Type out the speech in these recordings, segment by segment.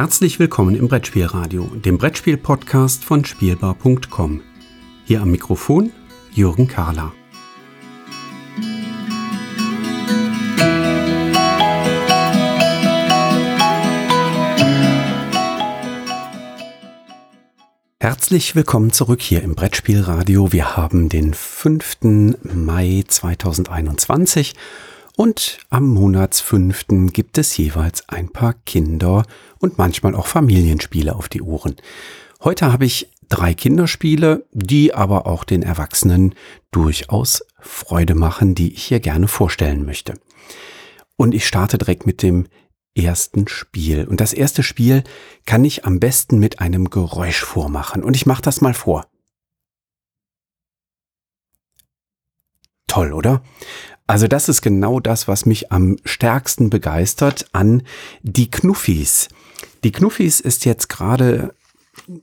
Herzlich willkommen im Brettspielradio, dem Brettspiel-Podcast von Spielbar.com. Hier am Mikrofon Jürgen Kahler. Herzlich willkommen zurück hier im Brettspielradio. Wir haben den 5. Mai 2021 und am Monatsfünften gibt es jeweils ein paar Kinder- und manchmal auch Familienspiele auf die Ohren. Heute habe ich drei Kinderspiele, die aber auch den Erwachsenen durchaus Freude machen, die ich hier gerne vorstellen möchte. Und ich starte direkt mit dem ersten Spiel. Und das erste Spiel kann ich am besten mit einem Geräusch vormachen. Und ich mache das mal vor. Toll, oder? Also das ist genau das, was mich am stärksten begeistert an die Knuffis. Die Knuffis ist jetzt gerade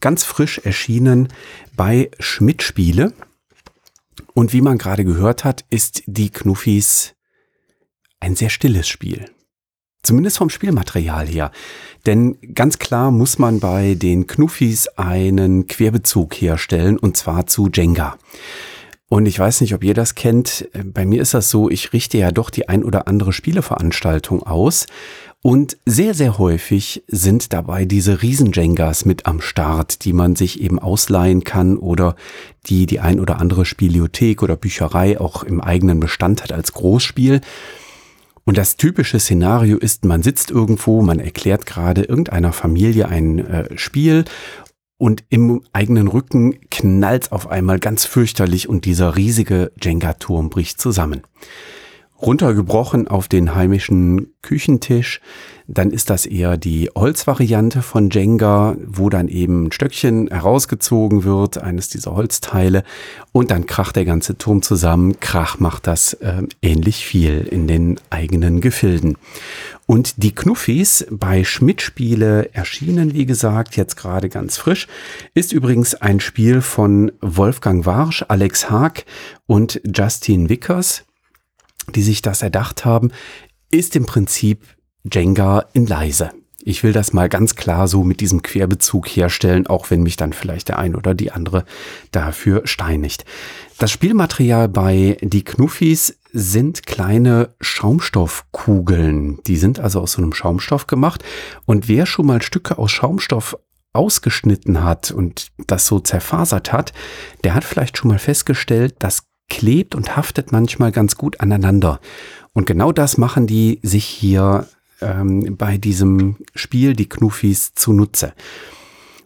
ganz frisch erschienen bei Schmidt Spiele. Und wie man gerade gehört hat, ist die Knuffis ein sehr stilles Spiel. Zumindest vom Spielmaterial her. Denn ganz klar muss man bei den Knuffis einen Querbezug herstellen und zwar zu Jenga. Und ich weiß nicht, ob ihr das kennt. Bei mir ist das so, ich richte ja doch die ein oder andere Spieleveranstaltung aus. Und sehr, sehr häufig sind dabei diese Riesen-Jengas mit am Start, die man sich eben ausleihen kann oder die die ein oder andere Spielothek oder Bücherei auch im eigenen Bestand hat als Großspiel. Und das typische Szenario ist, man sitzt irgendwo, man erklärt gerade irgendeiner Familie ein äh, Spiel und im eigenen Rücken knallt's auf einmal ganz fürchterlich und dieser riesige Jenga-Turm bricht zusammen. Runtergebrochen auf den heimischen Küchentisch, dann ist das eher die Holzvariante von Jenga, wo dann eben ein Stöckchen herausgezogen wird, eines dieser Holzteile, und dann kracht der ganze Turm zusammen. Krach macht das äh, ähnlich viel in den eigenen Gefilden. Und die Knuffis bei Schmidt Spiele erschienen, wie gesagt, jetzt gerade ganz frisch, ist übrigens ein Spiel von Wolfgang Warsch, Alex Haag und Justin Vickers, die sich das erdacht haben, ist im Prinzip Jenga in leise. Ich will das mal ganz klar so mit diesem Querbezug herstellen, auch wenn mich dann vielleicht der ein oder die andere dafür steinigt. Das Spielmaterial bei Die Knuffis sind kleine Schaumstoffkugeln. Die sind also aus so einem Schaumstoff gemacht. Und wer schon mal Stücke aus Schaumstoff ausgeschnitten hat und das so zerfasert hat, der hat vielleicht schon mal festgestellt, das klebt und haftet manchmal ganz gut aneinander. Und genau das machen die sich hier ähm, bei diesem Spiel die Knuffis zunutze.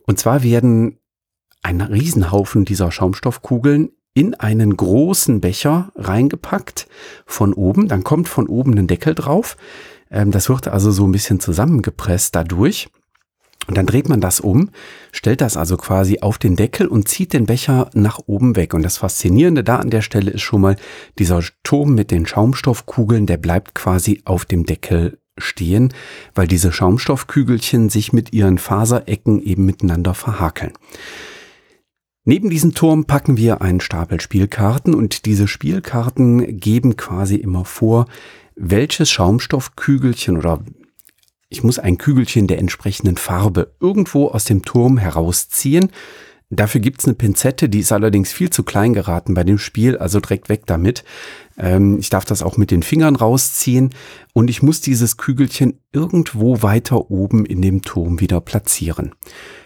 Und zwar werden ein Riesenhaufen dieser Schaumstoffkugeln in einen großen Becher reingepackt von oben. Dann kommt von oben ein Deckel drauf. Ähm, das wird also so ein bisschen zusammengepresst dadurch. Und dann dreht man das um, stellt das also quasi auf den Deckel und zieht den Becher nach oben weg. Und das Faszinierende da an der Stelle ist schon mal, dieser Turm mit den Schaumstoffkugeln, der bleibt quasi auf dem Deckel stehen, weil diese Schaumstoffkügelchen sich mit ihren Faserecken eben miteinander verhakeln. Neben diesem Turm packen wir einen Stapel Spielkarten und diese Spielkarten geben quasi immer vor, welches Schaumstoffkügelchen oder ich muss ein Kügelchen der entsprechenden Farbe irgendwo aus dem Turm herausziehen. Dafür gibt's eine Pinzette, die ist allerdings viel zu klein geraten bei dem Spiel, also direkt weg damit. Ähm, ich darf das auch mit den Fingern rausziehen und ich muss dieses Kügelchen irgendwo weiter oben in dem Turm wieder platzieren.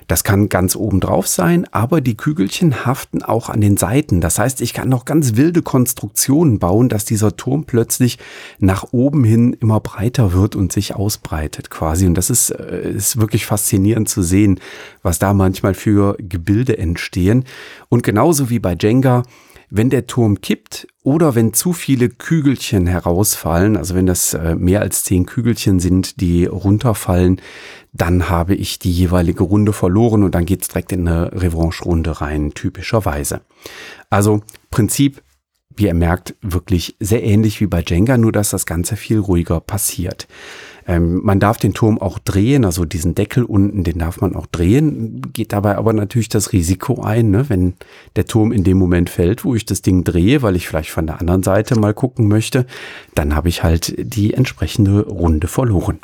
Das kann ganz oben drauf sein, aber die Kügelchen haften auch an den Seiten. Das heißt, ich kann noch ganz wilde Konstruktionen bauen, dass dieser Turm plötzlich nach oben hin immer breiter wird und sich ausbreitet quasi. Und das ist, äh, ist wirklich faszinierend zu sehen, was da manchmal für Gebilde entstehen. Und genauso wie bei Jenga, wenn der Turm kippt oder wenn zu viele Kügelchen herausfallen, also wenn das äh, mehr als zehn Kügelchen sind, die runterfallen, dann habe ich die jeweilige Runde verloren und dann geht's direkt in eine Revanche-Runde rein, typischerweise. Also Prinzip, wie ihr merkt, wirklich sehr ähnlich wie bei Jenga, nur dass das Ganze viel ruhiger passiert. Ähm, man darf den Turm auch drehen, also diesen Deckel unten, den darf man auch drehen, geht dabei aber natürlich das Risiko ein, ne? wenn der Turm in dem Moment fällt, wo ich das Ding drehe, weil ich vielleicht von der anderen Seite mal gucken möchte, dann habe ich halt die entsprechende Runde verloren.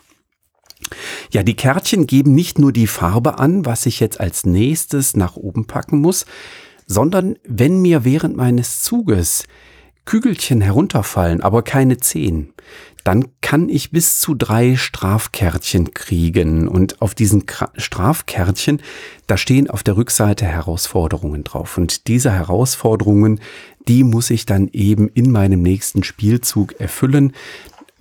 Ja, die Kärtchen geben nicht nur die Farbe an, was ich jetzt als nächstes nach oben packen muss, sondern wenn mir während meines Zuges Kügelchen herunterfallen, aber keine zehn, dann kann ich bis zu drei Strafkärtchen kriegen. Und auf diesen Strafkärtchen, da stehen auf der Rückseite Herausforderungen drauf. Und diese Herausforderungen, die muss ich dann eben in meinem nächsten Spielzug erfüllen.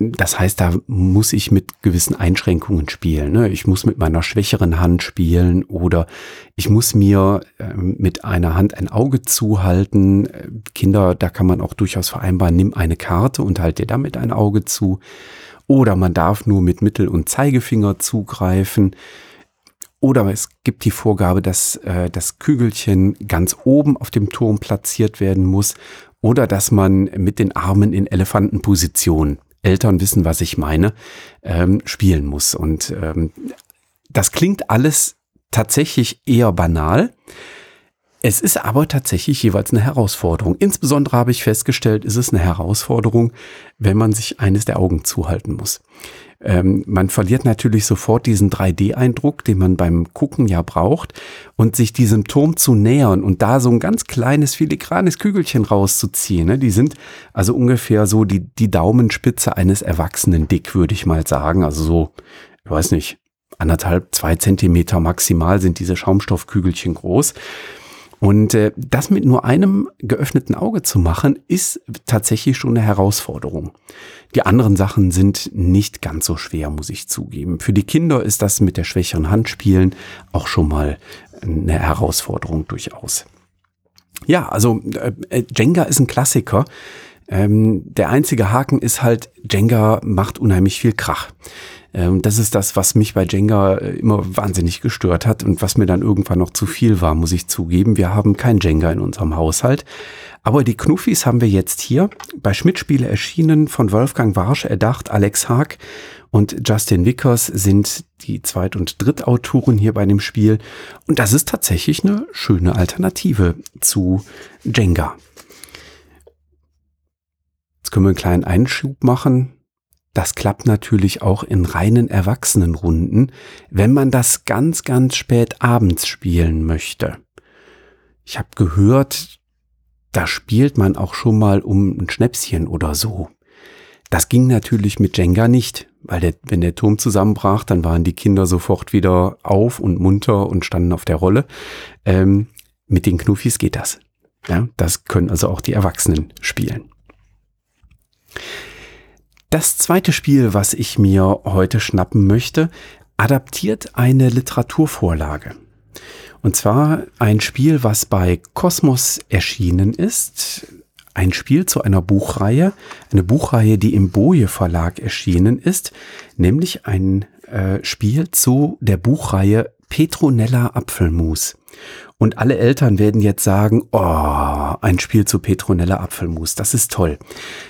Das heißt, da muss ich mit gewissen Einschränkungen spielen. Ne? Ich muss mit meiner schwächeren Hand spielen oder ich muss mir ähm, mit einer Hand ein Auge zuhalten. Kinder, da kann man auch durchaus vereinbaren, nimm eine Karte und halt dir damit ein Auge zu. Oder man darf nur mit Mittel- und Zeigefinger zugreifen. Oder es gibt die Vorgabe, dass äh, das Kügelchen ganz oben auf dem Turm platziert werden muss. Oder dass man mit den Armen in Elefantenposition Eltern wissen, was ich meine, ähm, spielen muss. Und ähm, das klingt alles tatsächlich eher banal. Es ist aber tatsächlich jeweils eine Herausforderung. Insbesondere habe ich festgestellt, ist es eine Herausforderung, wenn man sich eines der Augen zuhalten muss. Ähm, man verliert natürlich sofort diesen 3D-Eindruck, den man beim Gucken ja braucht. Und sich diesem Turm zu nähern und da so ein ganz kleines filigranes Kügelchen rauszuziehen. Ne? Die sind also ungefähr so die, die Daumenspitze eines Erwachsenen dick, würde ich mal sagen. Also so, ich weiß nicht, anderthalb, zwei Zentimeter maximal sind diese Schaumstoffkügelchen groß. Und äh, das mit nur einem geöffneten Auge zu machen, ist tatsächlich schon eine Herausforderung. Die anderen Sachen sind nicht ganz so schwer, muss ich zugeben. Für die Kinder ist das mit der schwächeren Hand spielen auch schon mal eine Herausforderung durchaus. Ja, also äh, äh Jenga ist ein Klassiker. Ähm, der einzige Haken ist halt, Jenga macht unheimlich viel Krach. Ähm, das ist das, was mich bei Jenga äh, immer wahnsinnig gestört hat und was mir dann irgendwann noch zu viel war, muss ich zugeben. Wir haben kein Jenga in unserem Haushalt. Aber die Knuffis haben wir jetzt hier bei Schmidt-Spiele erschienen, von Wolfgang Warsch erdacht, Alex Haag und Justin Vickers sind die Zweit- und Drittautoren hier bei dem Spiel. Und das ist tatsächlich eine schöne Alternative zu Jenga. Jetzt können wir einen kleinen Einschub machen. Das klappt natürlich auch in reinen Erwachsenenrunden, wenn man das ganz, ganz spät abends spielen möchte. Ich habe gehört, da spielt man auch schon mal um ein Schnäpschen oder so. Das ging natürlich mit Jenga nicht, weil der, wenn der Turm zusammenbrach, dann waren die Kinder sofort wieder auf und munter und standen auf der Rolle. Ähm, mit den Knuffis geht das. Ja, das können also auch die Erwachsenen spielen. Das zweite Spiel, was ich mir heute schnappen möchte, adaptiert eine Literaturvorlage. Und zwar ein Spiel, was bei Kosmos erschienen ist. Ein Spiel zu einer Buchreihe, eine Buchreihe, die im Boje Verlag erschienen ist, nämlich ein äh, Spiel zu der Buchreihe Petronella Apfelmus. Und alle Eltern werden jetzt sagen, oh, ein Spiel zu Petronella Apfelmus, das ist toll.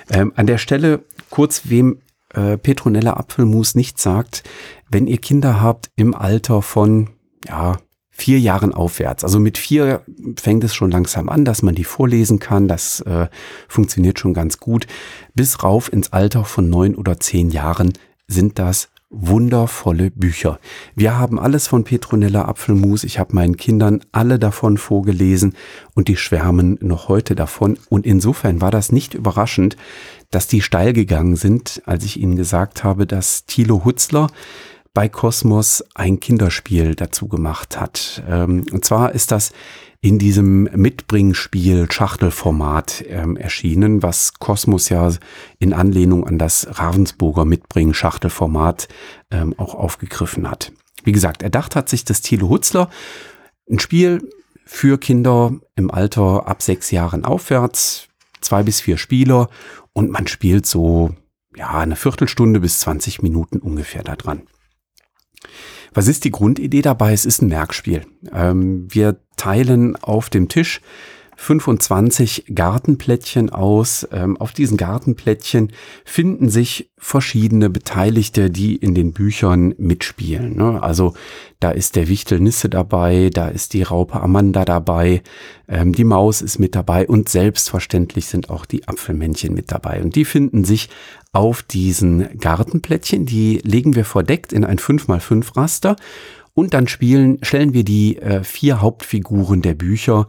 Ähm, an der Stelle kurz, wem äh, Petronella Apfelmus nicht sagt, wenn ihr Kinder habt im Alter von, ja, vier Jahren aufwärts. Also mit vier fängt es schon langsam an, dass man die vorlesen kann. Das äh, funktioniert schon ganz gut. Bis rauf ins Alter von neun oder zehn Jahren sind das wundervolle Bücher. Wir haben alles von Petronella Apfelmus. Ich habe meinen Kindern alle davon vorgelesen und die schwärmen noch heute davon. Und insofern war das nicht überraschend, dass die steil gegangen sind, als ich ihnen gesagt habe, dass Thilo Hutzler bei Kosmos ein Kinderspiel dazu gemacht hat. Ähm, und zwar ist das in diesem Mitbringspiel Schachtelformat ähm, erschienen, was Kosmos ja in Anlehnung an das Ravensburger Mitbring Schachtelformat ähm, auch aufgegriffen hat. Wie gesagt, erdacht hat sich das Thilo Hutzler. Ein Spiel für Kinder im Alter ab sechs Jahren aufwärts, zwei bis vier Spieler und man spielt so ja eine Viertelstunde bis 20 Minuten ungefähr da dran. Was ist die Grundidee dabei? Es ist ein Merkspiel. Ähm, wir teilen auf dem Tisch 25 Gartenplättchen aus. Ähm, auf diesen Gartenplättchen finden sich verschiedene Beteiligte, die in den Büchern mitspielen. Ne? Also da ist der Wichtel Nisse dabei, da ist die Raupe Amanda dabei, ähm, die Maus ist mit dabei und selbstverständlich sind auch die Apfelmännchen mit dabei. Und die finden sich auf diesen Gartenplättchen. Die legen wir verdeckt in ein 5x5 Raster und dann spielen, stellen wir die äh, vier Hauptfiguren der Bücher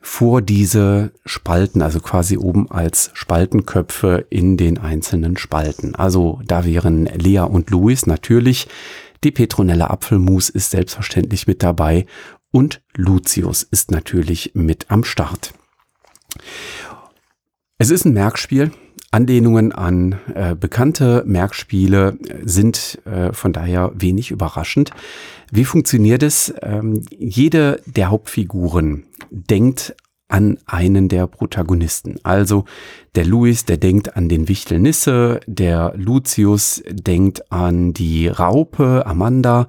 vor diese Spalten, also quasi oben als Spaltenköpfe in den einzelnen Spalten. Also da wären Lea und Louis natürlich. Die Petronella Apfelmus ist selbstverständlich mit dabei und Lucius ist natürlich mit am Start. Es ist ein Merkspiel. Anlehnungen an äh, bekannte Merkspiele sind äh, von daher wenig überraschend. Wie funktioniert es? Ähm, jede der Hauptfiguren denkt an einen der Protagonisten. Also der Louis, der denkt an den Wichtel Nisse, der Lucius denkt an die Raupe Amanda,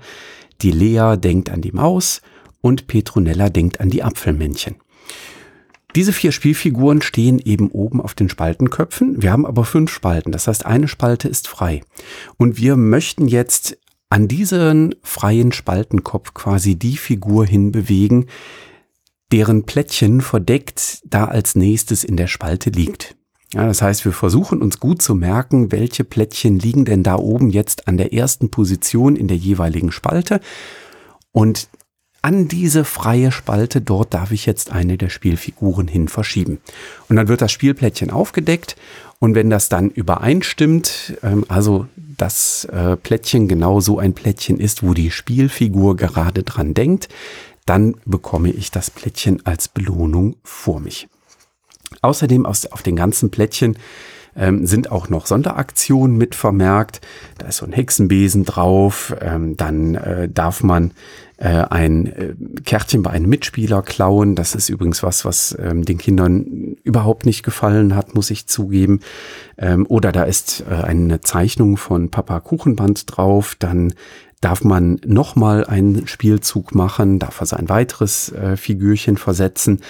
die Lea denkt an die Maus und Petronella denkt an die Apfelmännchen. Diese vier Spielfiguren stehen eben oben auf den Spaltenköpfen. Wir haben aber fünf Spalten. Das heißt, eine Spalte ist frei. Und wir möchten jetzt an diesen freien Spaltenkopf quasi die Figur hinbewegen, deren Plättchen verdeckt da als nächstes in der Spalte liegt. Ja, das heißt, wir versuchen uns gut zu merken, welche Plättchen liegen denn da oben jetzt an der ersten Position in der jeweiligen Spalte. Und an diese freie Spalte, dort darf ich jetzt eine der Spielfiguren hin verschieben. Und dann wird das Spielplättchen aufgedeckt und wenn das dann übereinstimmt, ähm, also das äh, Plättchen genau so ein Plättchen ist, wo die Spielfigur gerade dran denkt, dann bekomme ich das Plättchen als Belohnung vor mich. Außerdem aus, auf den ganzen Plättchen ähm, sind auch noch Sonderaktionen mit vermerkt. Da ist so ein Hexenbesen drauf. Ähm, dann äh, darf man äh, ein äh, Kärtchen bei einem Mitspieler klauen. Das ist übrigens was, was ähm, den Kindern überhaupt nicht gefallen hat, muss ich zugeben. Ähm, oder da ist äh, eine Zeichnung von Papa Kuchenband drauf. Dann darf man nochmal einen Spielzug machen, darf also ein weiteres äh, Figürchen versetzen.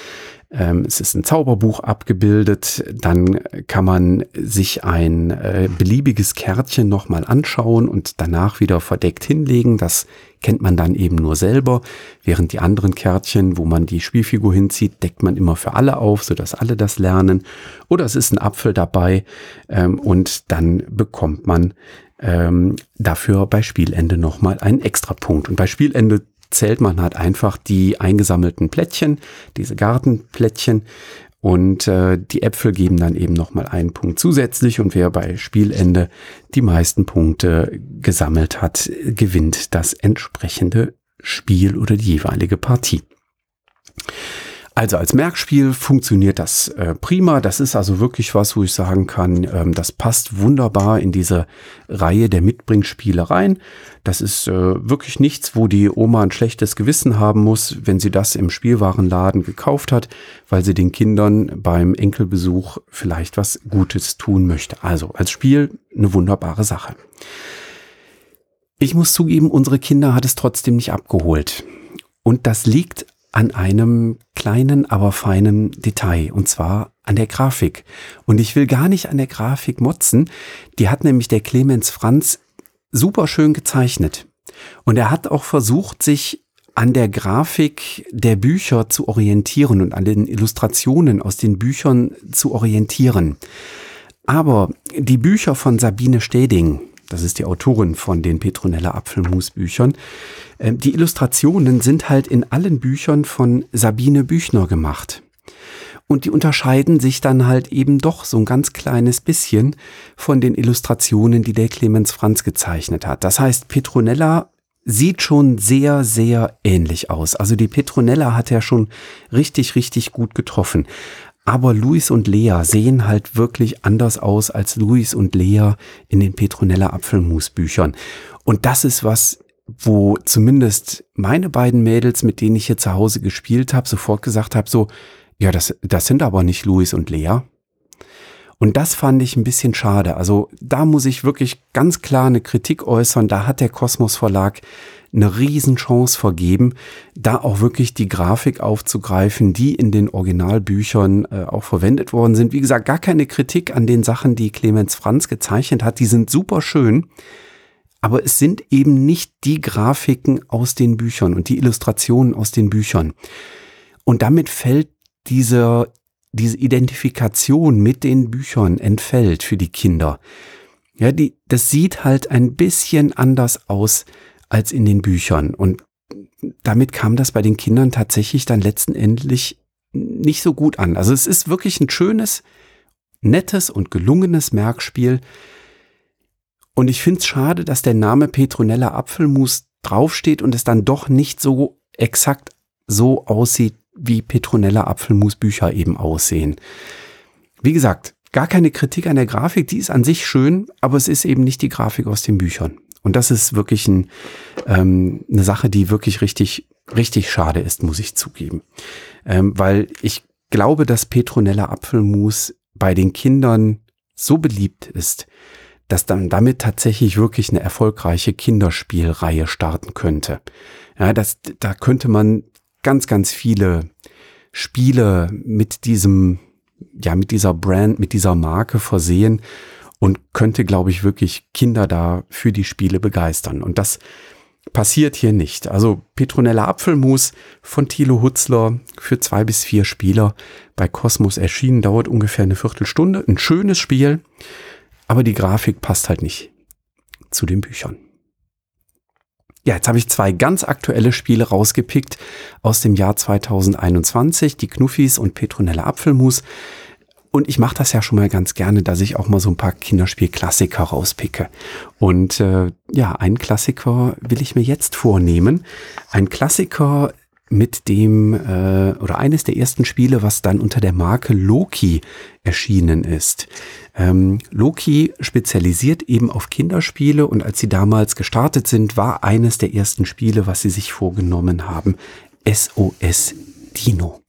Ähm, es ist ein Zauberbuch abgebildet. Dann kann man sich ein äh, beliebiges Kärtchen nochmal anschauen und danach wieder verdeckt hinlegen. Das kennt man dann eben nur selber. Während die anderen Kärtchen, wo man die Spielfigur hinzieht, deckt man immer für alle auf, sodass alle das lernen. Oder es ist ein Apfel dabei ähm, und dann bekommt man ähm, dafür bei Spielende nochmal einen Extrapunkt. Und bei Spielende zählt man halt einfach die eingesammelten Plättchen, diese Gartenplättchen. Und äh, die Äpfel geben dann eben nochmal einen Punkt zusätzlich. Und wer bei Spielende die meisten Punkte gesammelt hat, gewinnt das entsprechende Spiel oder die jeweilige Partie. Also als Merkspiel funktioniert das äh, prima. Das ist also wirklich was, wo ich sagen kann, ähm, das passt wunderbar in diese Reihe der Mitbringspiele rein. Das ist äh, wirklich nichts, wo die Oma ein schlechtes Gewissen haben muss, wenn sie das im Spielwarenladen gekauft hat, weil sie den Kindern beim Enkelbesuch vielleicht was Gutes tun möchte. Also als Spiel eine wunderbare Sache. Ich muss zugeben, unsere Kinder hat es trotzdem nicht abgeholt. Und das liegt an einem kleinen, aber feinen Detail, und zwar an der Grafik. Und ich will gar nicht an der Grafik motzen, die hat nämlich der Clemens Franz super schön gezeichnet. Und er hat auch versucht, sich an der Grafik der Bücher zu orientieren und an den Illustrationen aus den Büchern zu orientieren. Aber die Bücher von Sabine Steding, das ist die Autorin von den Petronella Apfelmus-Büchern. Ähm, die Illustrationen sind halt in allen Büchern von Sabine Büchner gemacht. Und die unterscheiden sich dann halt eben doch so ein ganz kleines bisschen von den Illustrationen, die der Clemens Franz gezeichnet hat. Das heißt, Petronella sieht schon sehr, sehr ähnlich aus. Also die Petronella hat ja schon richtig, richtig gut getroffen. Aber Luis und Lea sehen halt wirklich anders aus als Luis und Lea in den Petronella Apfelmus-Büchern. Und das ist was, wo zumindest meine beiden Mädels, mit denen ich hier zu Hause gespielt habe, sofort gesagt habe, so, ja, das, das sind aber nicht Luis und Lea. Und das fand ich ein bisschen schade. Also da muss ich wirklich ganz klar eine Kritik äußern. Da hat der Kosmos Verlag eine Riesenchance vergeben, da auch wirklich die Grafik aufzugreifen, die in den Originalbüchern äh, auch verwendet worden sind. Wie gesagt, gar keine Kritik an den Sachen, die Clemens Franz gezeichnet hat. Die sind super schön. Aber es sind eben nicht die Grafiken aus den Büchern und die Illustrationen aus den Büchern. Und damit fällt diese, diese Identifikation mit den Büchern entfällt für die Kinder. Ja, die, das sieht halt ein bisschen anders aus als in den Büchern. Und damit kam das bei den Kindern tatsächlich dann letztendlich nicht so gut an. Also es ist wirklich ein schönes, nettes und gelungenes Merkspiel. Und ich finde es schade, dass der Name Petronella Apfelmus draufsteht und es dann doch nicht so exakt so aussieht, wie Petronella Apfelmus Bücher eben aussehen. Wie gesagt, gar keine Kritik an der Grafik, die ist an sich schön, aber es ist eben nicht die Grafik aus den Büchern. Und das ist wirklich ein, ähm, eine Sache, die wirklich richtig, richtig schade ist, muss ich zugeben. Ähm, weil ich glaube, dass Petronella Apfelmus bei den Kindern so beliebt ist, dass dann damit tatsächlich wirklich eine erfolgreiche Kinderspielreihe starten könnte. Ja, das, da könnte man ganz, ganz viele Spiele mit diesem, ja, mit dieser Brand, mit dieser Marke versehen und könnte, glaube ich, wirklich Kinder da für die Spiele begeistern. Und das passiert hier nicht. Also Petronella Apfelmus von Thilo Hutzler für zwei bis vier Spieler bei Cosmos erschienen, dauert ungefähr eine Viertelstunde. Ein schönes Spiel, aber die Grafik passt halt nicht zu den Büchern. Ja, jetzt habe ich zwei ganz aktuelle Spiele rausgepickt aus dem Jahr 2021, die Knuffis und Petronella Apfelmus. Und ich mache das ja schon mal ganz gerne, dass ich auch mal so ein paar Kinderspielklassiker rauspicke. Und äh, ja, einen Klassiker will ich mir jetzt vornehmen. Ein Klassiker mit dem äh, oder eines der ersten Spiele, was dann unter der Marke Loki erschienen ist. Ähm, Loki spezialisiert eben auf Kinderspiele und als sie damals gestartet sind, war eines der ersten Spiele, was sie sich vorgenommen haben, SOS Dino.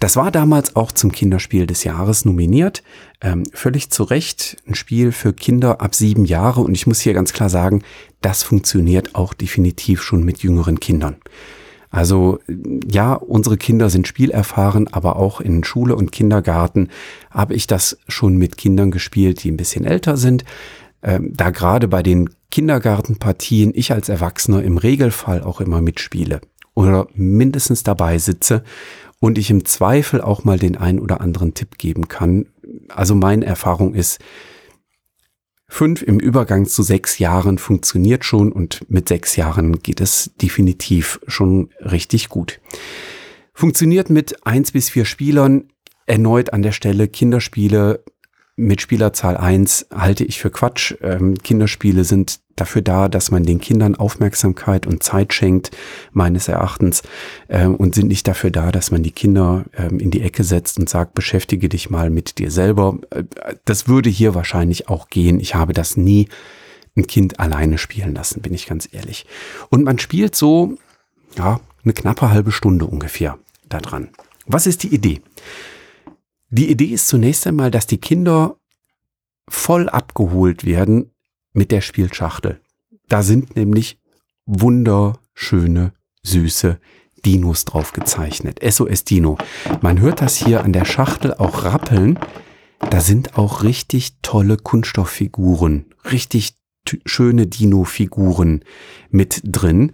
Das war damals auch zum Kinderspiel des Jahres nominiert. Ähm, völlig zu Recht ein Spiel für Kinder ab sieben Jahre. Und ich muss hier ganz klar sagen, das funktioniert auch definitiv schon mit jüngeren Kindern. Also ja, unsere Kinder sind spielerfahren, aber auch in Schule und Kindergarten habe ich das schon mit Kindern gespielt, die ein bisschen älter sind. Ähm, da gerade bei den Kindergartenpartien ich als Erwachsener im Regelfall auch immer mitspiele oder mindestens dabei sitze und ich im Zweifel auch mal den einen oder anderen Tipp geben kann. Also meine Erfahrung ist, fünf im Übergang zu sechs Jahren funktioniert schon und mit sechs Jahren geht es definitiv schon richtig gut. Funktioniert mit eins bis vier Spielern. Erneut an der Stelle Kinderspiele mit Spielerzahl eins halte ich für Quatsch. Ähm, Kinderspiele sind dafür da, dass man den Kindern Aufmerksamkeit und Zeit schenkt, meines Erachtens, ähm, und sind nicht dafür da, dass man die Kinder ähm, in die Ecke setzt und sagt, beschäftige dich mal mit dir selber. Äh, das würde hier wahrscheinlich auch gehen. Ich habe das nie ein Kind alleine spielen lassen, bin ich ganz ehrlich. Und man spielt so, ja, eine knappe halbe Stunde ungefähr daran. Was ist die Idee? Die Idee ist zunächst einmal, dass die Kinder voll abgeholt werden mit der Spielschachtel. Da sind nämlich wunderschöne, süße Dinos drauf gezeichnet. SOS Dino. Man hört das hier an der Schachtel auch rappeln. Da sind auch richtig tolle Kunststofffiguren, richtig schöne Dino-Figuren mit drin.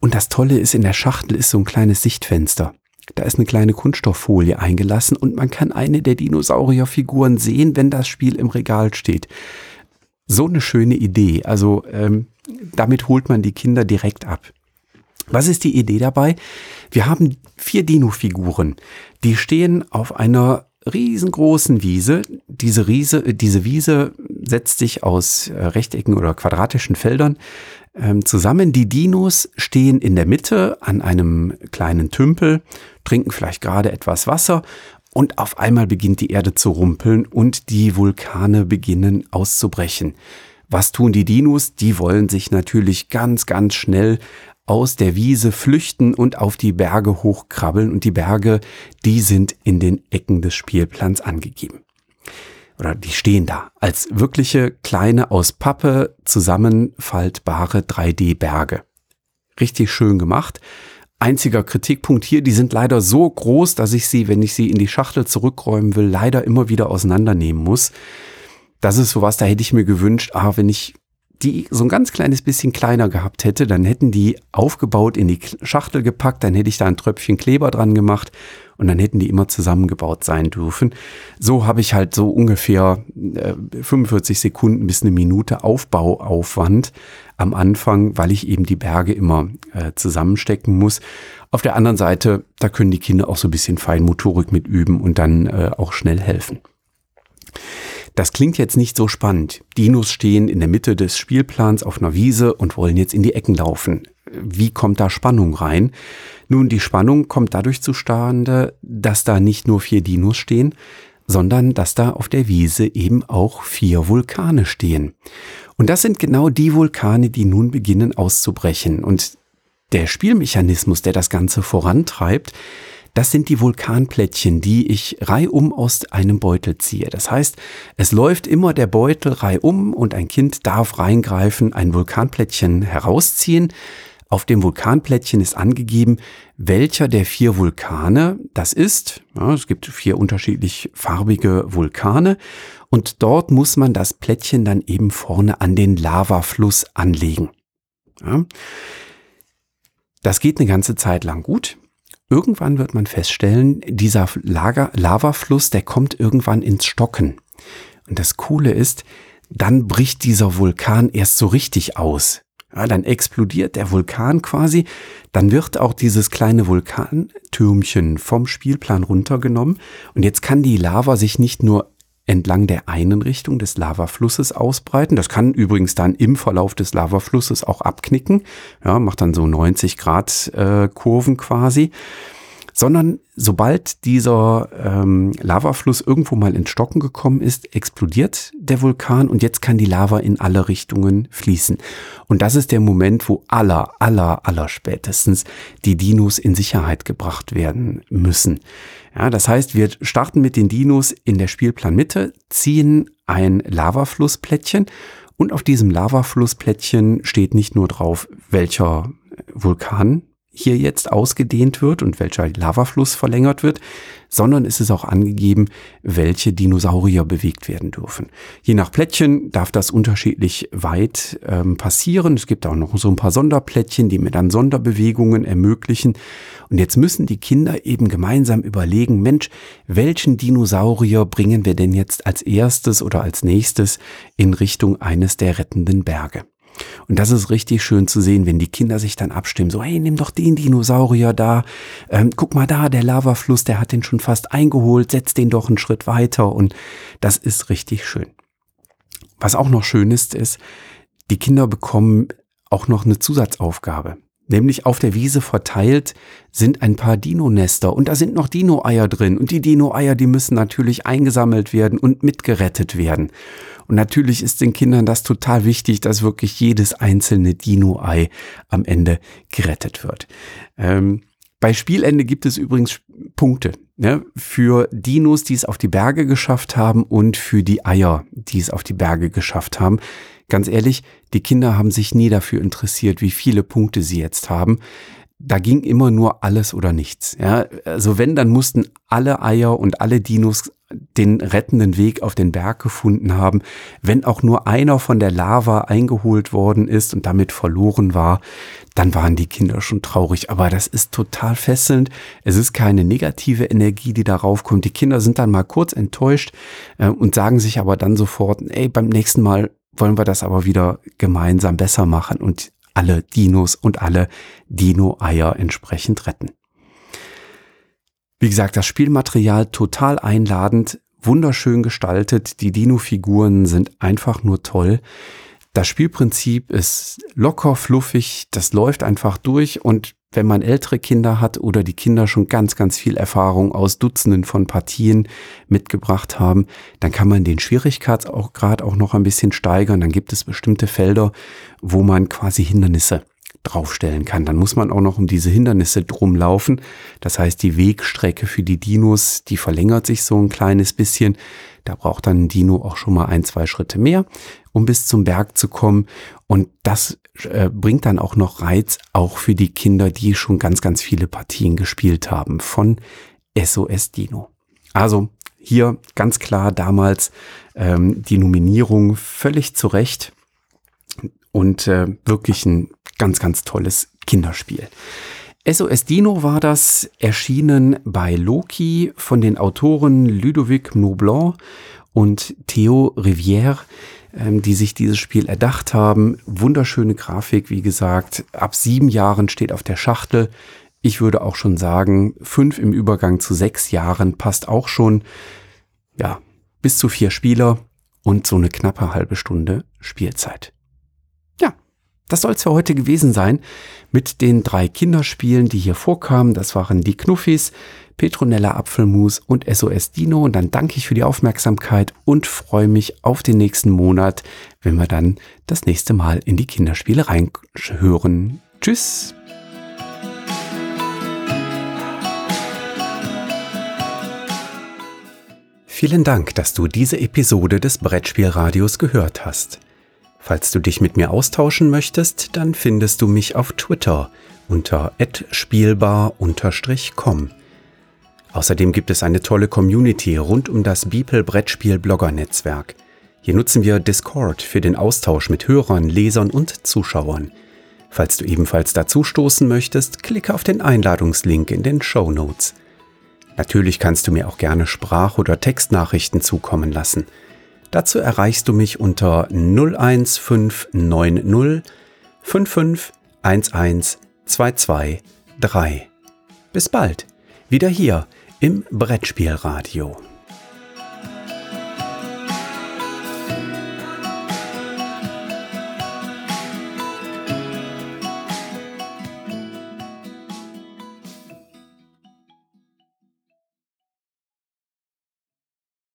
Und das Tolle ist, in der Schachtel ist so ein kleines Sichtfenster. Da ist eine kleine Kunststofffolie eingelassen und man kann eine der Dinosaurierfiguren sehen, wenn das Spiel im Regal steht. So eine schöne Idee. Also ähm, damit holt man die Kinder direkt ab. Was ist die Idee dabei? Wir haben vier Dino-Figuren. Die stehen auf einer riesengroßen Wiese. Diese, Riese, diese Wiese setzt sich aus äh, Rechtecken oder quadratischen Feldern ähm, zusammen. Die Dinos stehen in der Mitte an einem kleinen Tümpel, trinken vielleicht gerade etwas Wasser und auf einmal beginnt die Erde zu rumpeln und die Vulkane beginnen auszubrechen. Was tun die Dinos? Die wollen sich natürlich ganz, ganz schnell aus der Wiese flüchten und auf die Berge hochkrabbeln und die Berge, die sind in den Ecken des Spielplans angegeben. oder die stehen da als wirkliche kleine aus Pappe zusammenfaltbare 3D-Berge. Richtig schön gemacht. Einziger Kritikpunkt hier, die sind leider so groß, dass ich sie, wenn ich sie in die Schachtel zurückräumen will, leider immer wieder auseinandernehmen muss. Das ist sowas, da hätte ich mir gewünscht, ah, wenn ich die so ein ganz kleines bisschen kleiner gehabt hätte, dann hätten die aufgebaut in die Schachtel gepackt, dann hätte ich da ein Tröpfchen Kleber dran gemacht und dann hätten die immer zusammengebaut sein dürfen. So habe ich halt so ungefähr äh, 45 Sekunden bis eine Minute Aufbauaufwand am Anfang, weil ich eben die Berge immer äh, zusammenstecken muss. Auf der anderen Seite, da können die Kinder auch so ein bisschen Feinmotorik mit üben und dann äh, auch schnell helfen. Das klingt jetzt nicht so spannend. Dinos stehen in der Mitte des Spielplans auf einer Wiese und wollen jetzt in die Ecken laufen. Wie kommt da Spannung rein? Nun, die Spannung kommt dadurch zustande, dass da nicht nur vier Dinos stehen, sondern dass da auf der Wiese eben auch vier Vulkane stehen. Und das sind genau die Vulkane, die nun beginnen auszubrechen. Und der Spielmechanismus, der das Ganze vorantreibt, das sind die Vulkanplättchen, die ich reihum aus einem Beutel ziehe. Das heißt, es läuft immer der Beutel reihum und ein Kind darf reingreifen, ein Vulkanplättchen herausziehen. Auf dem Vulkanplättchen ist angegeben, welcher der vier Vulkane das ist. Ja, es gibt vier unterschiedlich farbige Vulkane und dort muss man das Plättchen dann eben vorne an den Lavafluss anlegen. Ja. Das geht eine ganze Zeit lang gut. Irgendwann wird man feststellen, dieser Lager, Lavafluss, der kommt irgendwann ins Stocken. Und das Coole ist, dann bricht dieser Vulkan erst so richtig aus. Ja, dann explodiert der Vulkan quasi, dann wird auch dieses kleine Vulkantürmchen vom Spielplan runtergenommen und jetzt kann die Lava sich nicht nur entlang der einen Richtung des Lavaflusses ausbreiten. Das kann übrigens dann im Verlauf des Lavaflusses auch abknicken. Ja, macht dann so 90 Grad äh, Kurven quasi sondern sobald dieser ähm, Lavafluss irgendwo mal ins Stocken gekommen ist, explodiert der Vulkan und jetzt kann die Lava in alle Richtungen fließen. Und das ist der Moment, wo aller, aller, aller spätestens die Dinos in Sicherheit gebracht werden müssen. Ja, das heißt, wir starten mit den Dinos in der Spielplanmitte, ziehen ein Lavaflussplättchen und auf diesem Lavaflussplättchen steht nicht nur drauf, welcher Vulkan hier jetzt ausgedehnt wird und welcher Lavafluss verlängert wird, sondern es ist auch angegeben, welche Dinosaurier bewegt werden dürfen. Je nach Plättchen darf das unterschiedlich weit ähm, passieren. Es gibt auch noch so ein paar Sonderplättchen, die mir dann Sonderbewegungen ermöglichen. Und jetzt müssen die Kinder eben gemeinsam überlegen, Mensch, welchen Dinosaurier bringen wir denn jetzt als erstes oder als nächstes in Richtung eines der rettenden Berge? Und das ist richtig schön zu sehen, wenn die Kinder sich dann abstimmen. So, hey, nimm doch den Dinosaurier da. Ähm, guck mal da, der Lavafluss, der hat den schon fast eingeholt. Setz den doch einen Schritt weiter. Und das ist richtig schön. Was auch noch schön ist, ist, die Kinder bekommen auch noch eine Zusatzaufgabe. Nämlich auf der Wiese verteilt sind ein paar Dino-Nester und da sind noch Dino-Eier drin. Und die Dino-Eier, die müssen natürlich eingesammelt werden und mitgerettet werden. Und natürlich ist den Kindern das total wichtig, dass wirklich jedes einzelne Dino-Ei am Ende gerettet wird. Ähm, bei Spielende gibt es übrigens Punkte ne, für Dinos, die es auf die Berge geschafft haben und für die Eier, die es auf die Berge geschafft haben. Ganz ehrlich, die Kinder haben sich nie dafür interessiert, wie viele Punkte sie jetzt haben. Da ging immer nur alles oder nichts. Ja, also wenn, dann mussten alle Eier und alle Dinos den rettenden Weg auf den Berg gefunden haben. Wenn auch nur einer von der Lava eingeholt worden ist und damit verloren war, dann waren die Kinder schon traurig. Aber das ist total fesselnd. Es ist keine negative Energie, die darauf kommt. Die Kinder sind dann mal kurz enttäuscht äh, und sagen sich aber dann sofort, ey, beim nächsten Mal wollen wir das aber wieder gemeinsam besser machen und alle Dinos und alle Dino-Eier entsprechend retten. Wie gesagt, das Spielmaterial total einladend, wunderschön gestaltet, die Dino-Figuren sind einfach nur toll. Das Spielprinzip ist locker, fluffig, das läuft einfach durch und wenn man ältere Kinder hat oder die Kinder schon ganz, ganz viel Erfahrung aus Dutzenden von Partien mitgebracht haben, dann kann man den Schwierigkeitsgrad auch noch ein bisschen steigern. Dann gibt es bestimmte Felder, wo man quasi Hindernisse draufstellen kann. Dann muss man auch noch um diese Hindernisse drumlaufen. Das heißt, die Wegstrecke für die Dinos, die verlängert sich so ein kleines bisschen. Da braucht dann ein Dino auch schon mal ein, zwei Schritte mehr, um bis zum Berg zu kommen. Und das äh, bringt dann auch noch Reiz, auch für die Kinder, die schon ganz, ganz viele Partien gespielt haben von SOS Dino. Also hier ganz klar damals ähm, die Nominierung völlig zurecht und äh, wirklich ein ganz, ganz tolles Kinderspiel. SOS Dino war das, erschienen bei Loki von den Autoren Ludovic Noblant und Theo Rivière, ähm, die sich dieses Spiel erdacht haben. Wunderschöne Grafik, wie gesagt. Ab sieben Jahren steht auf der Schachtel. Ich würde auch schon sagen, fünf im Übergang zu sechs Jahren passt auch schon. Ja, bis zu vier Spieler und so eine knappe halbe Stunde Spielzeit. Das soll es für heute gewesen sein mit den drei Kinderspielen, die hier vorkamen. Das waren die Knuffis, Petronella Apfelmus und SOS Dino. Und dann danke ich für die Aufmerksamkeit und freue mich auf den nächsten Monat, wenn wir dann das nächste Mal in die Kinderspiele reinhören. Tschüss! Vielen Dank, dass du diese Episode des Brettspielradios gehört hast. Falls du dich mit mir austauschen möchtest, dann findest du mich auf Twitter unter @spielbar_com. Außerdem gibt es eine tolle Community rund um das Beeple Brettspiel Blogger Netzwerk. Hier nutzen wir Discord für den Austausch mit Hörern, Lesern und Zuschauern. Falls du ebenfalls dazu stoßen möchtest, klicke auf den Einladungslink in den Show Notes. Natürlich kannst du mir auch gerne Sprach- oder Textnachrichten zukommen lassen. Dazu erreichst du mich unter 01590 5511223. Bis bald, wieder hier im Brettspielradio.